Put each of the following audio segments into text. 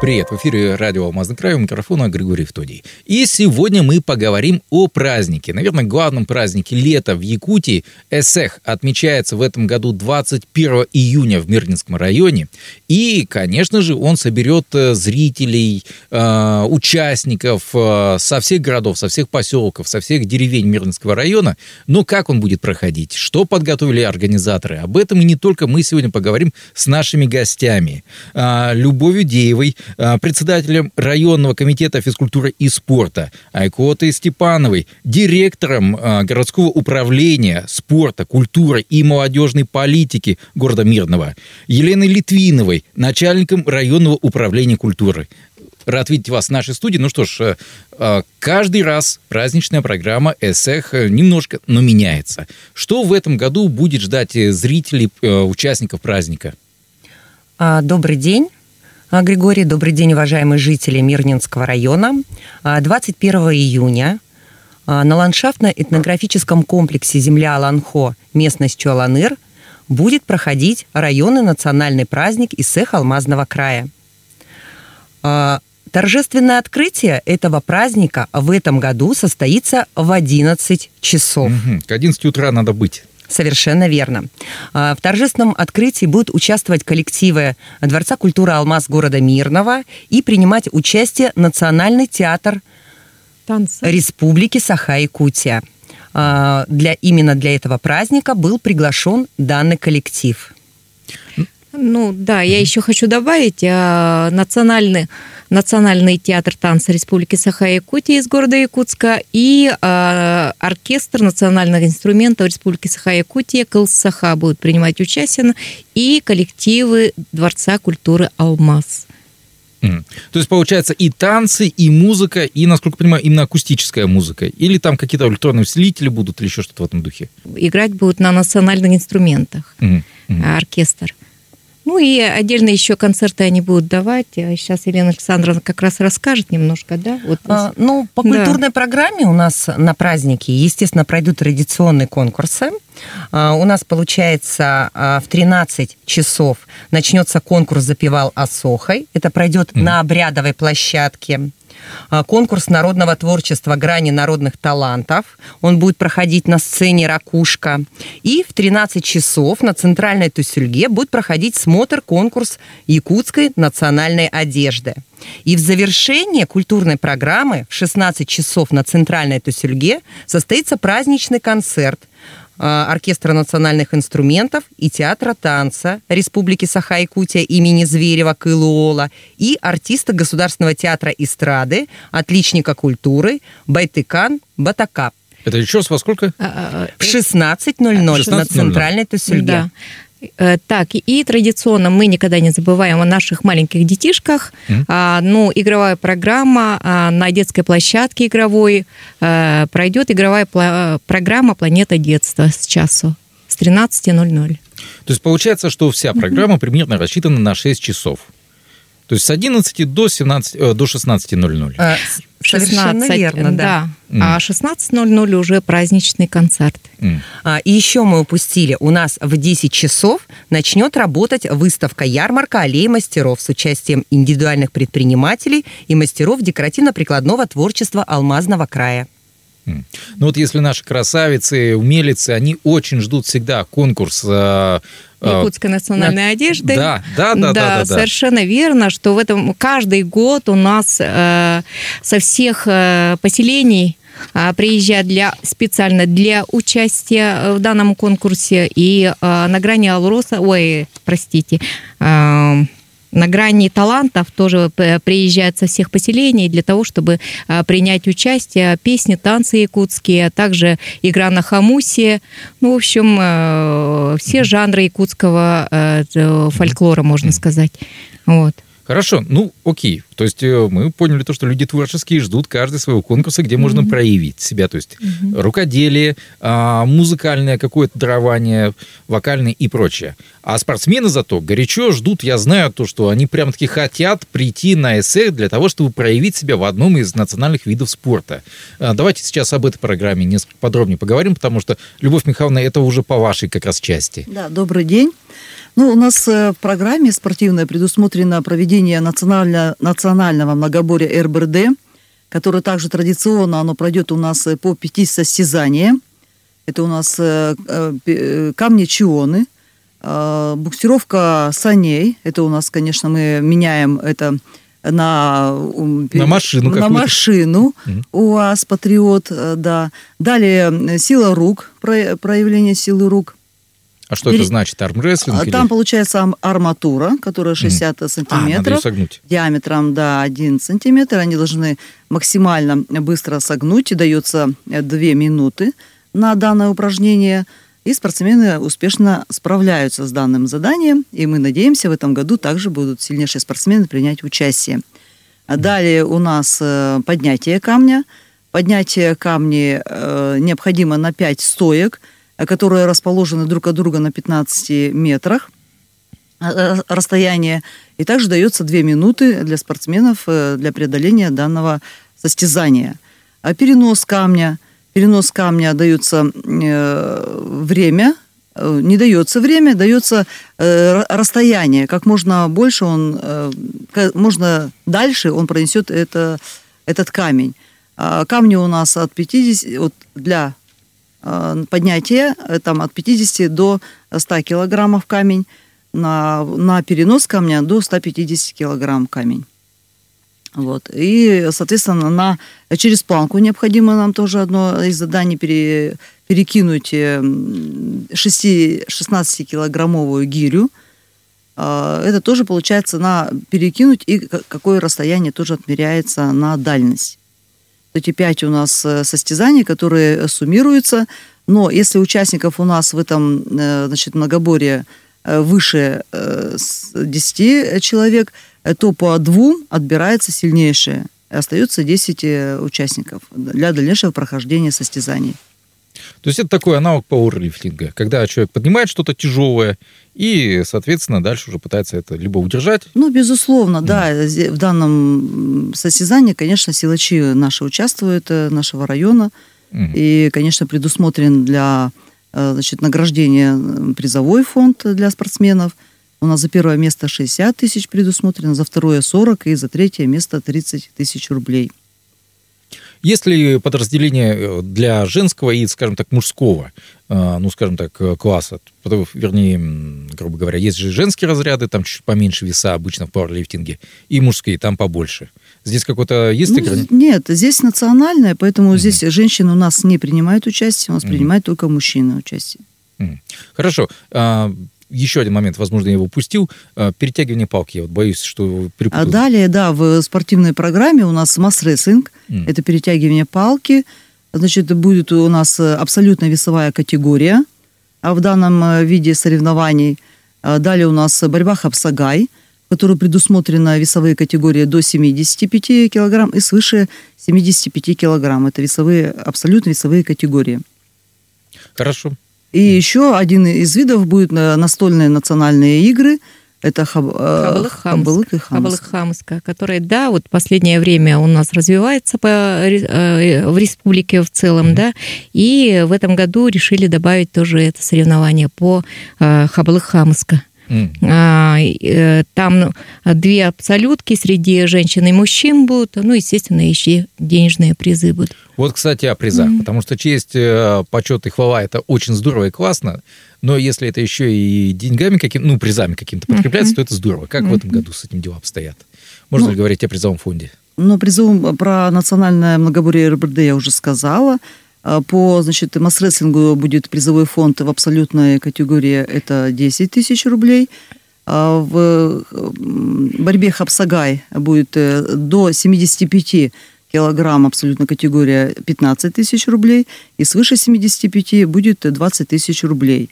Привет, в эфире радио «Алмазный край», у микрофона Григорий Втодий. И сегодня мы поговорим о празднике. Наверное, главном празднике лета в Якутии. Эсех отмечается в этом году 21 июня в Мирнинском районе. И, конечно же, он соберет э, зрителей, э, участников э, со всех городов, со всех поселков, со всех деревень Мирнинского района. Но как он будет проходить? Что подготовили организаторы? Об этом и не только мы сегодня поговорим с нашими гостями. Любовью Деевой, председателем районного комитета физкультуры и спорта, Айкотой Степановой, директором э, городского управления спорта, культуры и молодежной политики города Мирного, Еленой Литвиновой, начальником районного управления культуры. Рад видеть вас в нашей студии. Ну что ж, э, каждый раз праздничная программа ЭСЭХ немножко, но меняется. Что в этом году будет ждать зрителей, участников праздника? А, добрый день. А, Григорий, добрый день, уважаемые жители Мирнинского района. 21 а, июня а, на ландшафтно-этнографическом комплексе «Земля Аланхо», местность Чуаланыр, будет проходить районный национальный праздник Исех Алмазного края. Торжественное открытие этого праздника в этом году состоится в 11 часов. К 11 утра надо быть. Совершенно верно. А, в торжественном открытии будут участвовать коллективы Дворца культуры «Алмаз» города Мирного и принимать участие Национальный театр Танцы. Республики Саха-Якутия. А, для, именно для этого праздника был приглашен данный коллектив. Ну да, я еще хочу добавить, а, национальный Национальный театр танца Республики Саха-Якутия из города Якутска и э, оркестр национальных инструментов Республики Саха-Якутия Кылсаха будут принимать участие и коллективы Дворца культуры «Алмаз». Mm. То есть, получается, и танцы, и музыка, и, насколько я понимаю, именно акустическая музыка. Или там какие-то электронные усилители будут, или еще что-то в этом духе? Играть будут на национальных инструментах. Mm. Mm. Ну и отдельно еще концерты они будут давать. Сейчас а Елена Александровна как раз расскажет немножко, да? Вот. А, ну, по культурной да. программе у нас на празднике, естественно, пройдут традиционные конкурсы. А, у нас, получается, а, в 13 часов начнется конкурс «Запевал Осохой». Это пройдет mm. на обрядовой площадке. А, конкурс народного творчества «Грани народных талантов». Он будет проходить на сцене «Ракушка». И в 13 часов на Центральной Тусюльге будет проходить смотр-конкурс якутской национальной одежды. И в завершение культурной программы в 16 часов на Центральной Тусюльге состоится праздничный концерт – оркестра национальных инструментов и театра танца Республики Саха-Якутия имени Зверева Кылуола и артиста Государственного театра эстрады, отличника культуры Байтыкан Батакап. Это еще раз во сколько? А, а, в 16.00 на центральной Тусюльге. Да. Э, так, и традиционно мы никогда не забываем о наших маленьких детишках. Mm. А, ну, игровая программа а, на детской площадке игровой а, пройдет игровая пла- программа «Планета детства» с часу, с 13.00. То есть получается, что вся программа mm-hmm. примерно рассчитана на 6 часов. То есть с 11 до, 17, э, до 16.00. А, Совершенно 16, верно, да. да. Mm. А 16.00 уже праздничный концерт. Mm. А, и еще мы упустили. У нас в 10 часов начнет работать выставка-ярмарка аллеи мастеров с участием индивидуальных предпринимателей и мастеров декоративно-прикладного творчества Алмазного края. Ну вот если наши красавицы, умелицы, они очень ждут всегда конкурс э, э, Якутской национальной на... одежды. Да, да, да, да, да, да. Совершенно верно, что в этом каждый год у нас э, со всех э, поселений э, приезжают для, специально для участия в данном конкурсе. И э, на грани Алроса, ой, простите, э, на грани талантов тоже приезжают со всех поселений для того, чтобы а, принять участие. Песни, танцы якутские, а также игра на хамусе. Ну, в общем, э, все жанры якутского э, фольклора, можно сказать. Вот. Хорошо. Ну, Окей, то есть э, мы поняли то, что люди творческие ждут каждый своего конкурса, где можно mm-hmm. проявить себя, то есть mm-hmm. рукоделие, а, музыкальное какое-то дарование, вокальное и прочее. А спортсмены зато горячо ждут, я знаю то, что они прям-таки хотят прийти на эссе для того, чтобы проявить себя в одном из национальных видов спорта. А, давайте сейчас об этой программе несколько подробнее поговорим, потому что, Любовь Михайловна, это уже по вашей как раз части. Да, добрый день. Ну, у нас э, в программе спортивной предусмотрено проведение национально, национального многоборья РБРД, которое также традиционно оно пройдет у нас э, по пяти состязаниям. Это у нас э, камни Чионы, буксировка саней. Это у нас, конечно, мы меняем это на, на машину. На машину угу. УАЗ Патриот, да. Далее сила рук, проявление силы рук. А что Пере... это значит? Армрестлинг? Там или... получается арматура, которая 60 mm. сантиметров. А, диаметром, да, 1 сантиметр. Они должны максимально быстро согнуть. И дается 2 минуты на данное упражнение. И спортсмены успешно справляются с данным заданием. И мы надеемся, в этом году также будут сильнейшие спортсмены принять участие. А далее у нас э, поднятие камня. Поднятие камня э, необходимо на 5 стоек – которые расположены друг от друга на 15 метрах э, расстояние. И также дается 2 минуты для спортсменов э, для преодоления данного состязания. А перенос камня, перенос камня дается э, время, не дается время, дается расстояние. Как можно больше он, можно дальше он пронесет это, этот камень. А камни у нас от 50, вот для Э, поднятие э, там, от 50 до 100 килограммов камень, на, на перенос камня до 150 килограмм камень. Вот. И, соответственно, на, через планку необходимо нам тоже одно из заданий пере, перекинуть 16-килограммовую гирю. Э, это тоже получается на перекинуть, и какое расстояние тоже отмеряется на дальность эти пять у нас э, состязаний, которые суммируются. Но если участников у нас в этом э, значит, многоборье э, выше 10 человек, то по двум отбирается сильнейшее. Остается 10 участников для дальнейшего прохождения состязаний. То есть это такой аналог пауэрлифтинга, когда человек поднимает что-то тяжелое и, соответственно, дальше уже пытается это либо удержать. Ну, безусловно, да. В данном состязании, конечно, силачи наши участвуют, э, нашего района. Mm. И, конечно, предусмотрен для э, значит, награждения призовой фонд для спортсменов. У нас за первое место 60 тысяч предусмотрено, за второе 40 и за третье место 30 тысяч рублей. Есть ли подразделение э, для женского и, скажем так, мужского, э, ну, скажем так, э, класса? Вернее, грубо говоря, есть же женские разряды, там чуть поменьше веса обычно в пауэрлифтинге, и мужские, там побольше. Здесь какое-то есть ну? Нет, здесь национальное, поэтому mm здесь женщины у нас не принимают участие, у нас mm принимают только мужчины участие. mm Хорошо. Еще один момент, возможно, я его упустил. А, перетягивание палки. Я вот боюсь, что перепутал. А далее, да, в спортивной программе у нас масс-рестлинг. Mm. Это перетягивание палки. Значит, будет у нас абсолютно весовая категория а в данном э, виде соревнований. Далее у нас борьба хапсагай, в которой предусмотрена весовые категории до 75 килограмм и свыше 75 килограмм. Это весовые, абсолютно весовые категории. Хорошо. И еще один из видов будет настольные национальные игры. Это хаб, Хабалык, Хабалык и Хамска. Хамска, который, да, вот последнее время у нас развивается по, э, в республике в целом, mm-hmm. да, и в этом году решили добавить тоже это соревнование по э, Хабалык Хамска. Mm. Там две абсолютки среди женщин и мужчин будут. Ну, естественно, еще денежные призы будут. Вот, кстати, о призах. Mm. Потому что честь, э, почет и хвала – это очень здорово и классно. Но если это еще и деньгами каким ну, призами каким-то подкрепляется, mm-hmm. то это здорово. Как mm-hmm. в этом году с этим дела обстоят? Можно ну, ли говорить о призовом фонде? Ну, призовом про национальное многоборье РБД я уже сказала. А, по, значит, масс-рестлингу будет призовой фонд в абсолютной категории это 10 тысяч рублей. А в борьбе хапсагай будет э, до 75 килограмм абсолютно категория 15 тысяч рублей, и свыше 75 будет 20 тысяч рублей.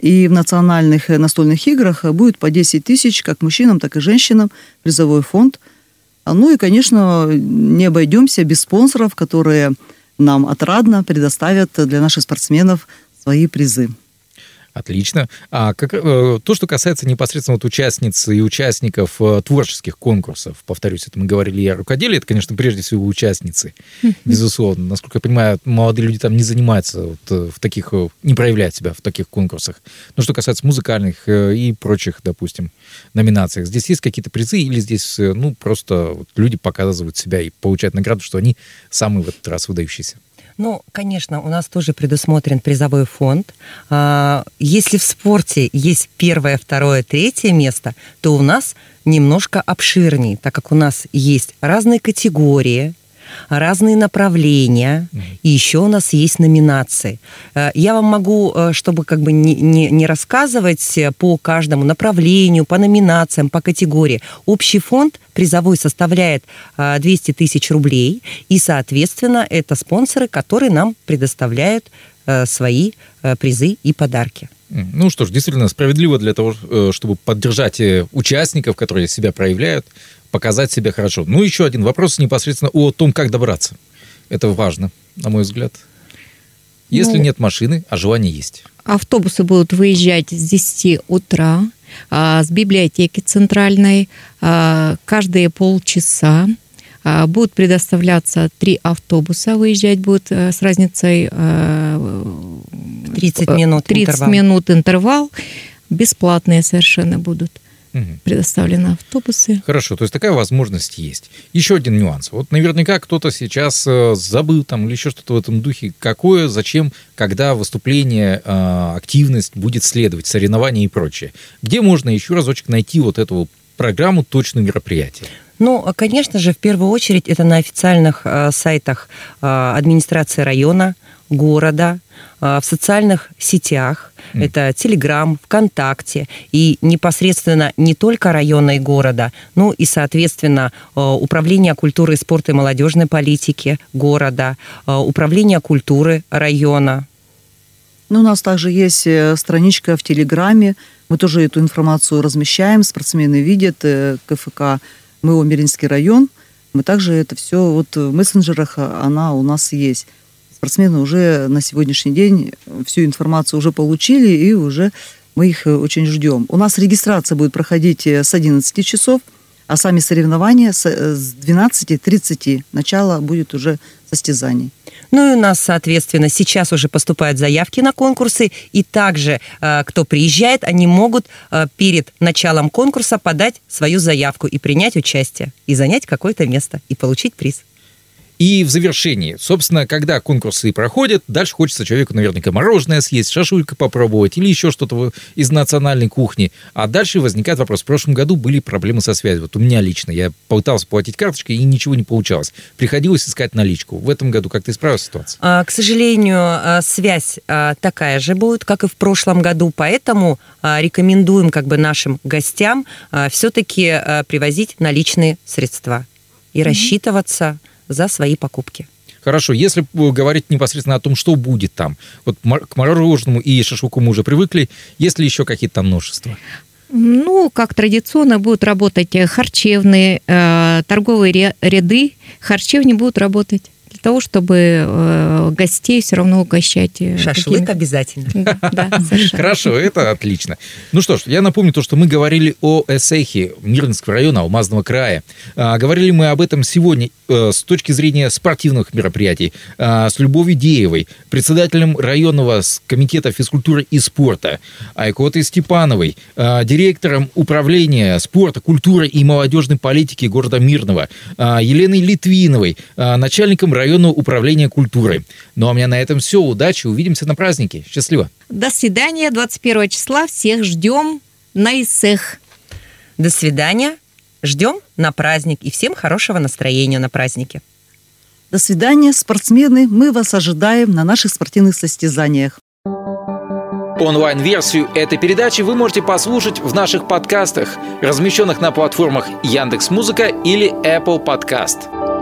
И в национальных настольных играх будет по 10 тысяч как мужчинам, так и женщинам призовой фонд Ну и, конечно, не обойдемся без спонсоров, которые нам отрадно предоставят для наших спортсменов свои призы. Отлично. А как, э, то, что касается непосредственно вот участниц и участников э, творческих конкурсов, повторюсь, это мы говорили и о рукоделии, это, конечно, прежде всего участницы, безусловно. Насколько я понимаю, молодые люди там не занимаются вот э, в таких, не проявляют себя в таких конкурсах. Но что касается музыкальных и прочих, допустим, номинациях, здесь есть какие-то призы или здесь, ну, просто вот люди показывают себя и получают награду, что они самые в этот раз выдающиеся? Ну, конечно, у нас тоже предусмотрен призовой фонд. А, если в спорте есть первое, второе, третье место, то у нас немножко обширнее, так как у нас есть разные категории, разные направления, и еще у нас есть номинации. Э, я вам могу, э, чтобы как бы не, не, не рассказывать по каждому направлению, по номинациям, по категории. Общий фонд призовой составляет 200 э, тысяч рублей, и, соответственно, это спонсоры, которые нам предоставляют свои призы и подарки. Ну что ж, действительно справедливо для того, чтобы поддержать участников, которые себя проявляют, показать себя хорошо. Ну, еще один вопрос непосредственно о том, как добраться. Это важно, на мой взгляд. Если ну, нет машины, а желание есть. Автобусы будут выезжать с 10 утра а, с библиотеки центральной а, каждые полчаса. А, будут предоставляться три автобуса, выезжать будут а, с разницей а, 30 минут 30 интервал. минут интервал. Бесплатные совершенно будут угу. предоставлены автобусы. Хорошо, то есть такая возможность есть. Еще один нюанс. Вот наверняка кто-то сейчас э, забыл там или еще что-то в этом духе. Какое, зачем, когда выступление, э, активность будет следовать, соревнования и прочее. Где можно еще разочек найти вот эту программу точную мероприятия? Ну, конечно же, в первую очередь это на официальных э, сайтах э, администрации района, города, в социальных сетях. Mm. Это Телеграм, ВКонтакте и непосредственно не только района и города, ну и, соответственно, э, Управление культуры, спорта и молодежной политики города, э, Управление культуры района. Ну, у нас также есть страничка в Телеграме. Мы тоже эту информацию размещаем. Спортсмены видят КФК МО Миринский район. Мы также это все вот в мессенджерах она у нас есть спортсмены уже на сегодняшний день всю информацию уже получили, и уже мы их очень ждем. У нас регистрация будет проходить э, с 11 часов, а сами соревнования с 12.30. Э, Начало будет уже состязаний. Ну и у нас, соответственно, сейчас уже поступают заявки на конкурсы, и также, э, кто приезжает, они могут перед началом конкурса подать свою заявку и принять участие, и занять какое-то место, и получить приз. И в завершении, собственно, когда конкурсы проходят, дальше хочется человеку наверняка мороженое съесть, шашулька попробовать или еще что-то из национальной кухни. А дальше возникает вопрос. В прошлом году были проблемы со связью. Вот у меня лично. Я пытался платить карточкой, и ничего не получалось. Приходилось искать наличку. В этом году как ты исправил ситуацию? А, к сожалению, а, связь а, такая же будет, как и в прошлом году. Поэтому рекомендуем как бы нашим гостям все-таки привозить наличные средства и mm-hmm. рассчитываться за свои покупки. Хорошо, если говорить непосредственно о том, что будет там, вот к мороженому и шашлыку мы уже привыкли, есть ли еще какие-то там множества? Ну, как традиционно будут работать харчевные, э, торговые ряды, харчевни будут работать того, чтобы э, гостей все равно угощать. Э, Шашлык обязательно. Да, Хорошо, это отлично. Ну что ж, я напомню то, что мы говорили о Эсехе Мирнинского района, Алмазного края. А, говорили мы об этом сегодня э, с точки зрения спортивных мероприятий, а, с Любовью Деевой, председателем районного комитета физкультуры и спорта, Айкотой Степановой, а, директором управления спорта, культуры и молодежной политики города Мирного, Еленой Литвиновой, начальником района районного управления культуры. Ну а у меня на этом все. Удачи, увидимся на празднике. Счастливо. До свидания. 21 числа всех ждем на ИСЭХ. До свидания. Ждем на праздник и всем хорошего настроения на празднике. До свидания, спортсмены. Мы вас ожидаем на наших спортивных состязаниях. Онлайн-версию этой передачи вы можете послушать в наших подкастах, размещенных на платформах Яндекс.Музыка или Apple Podcast.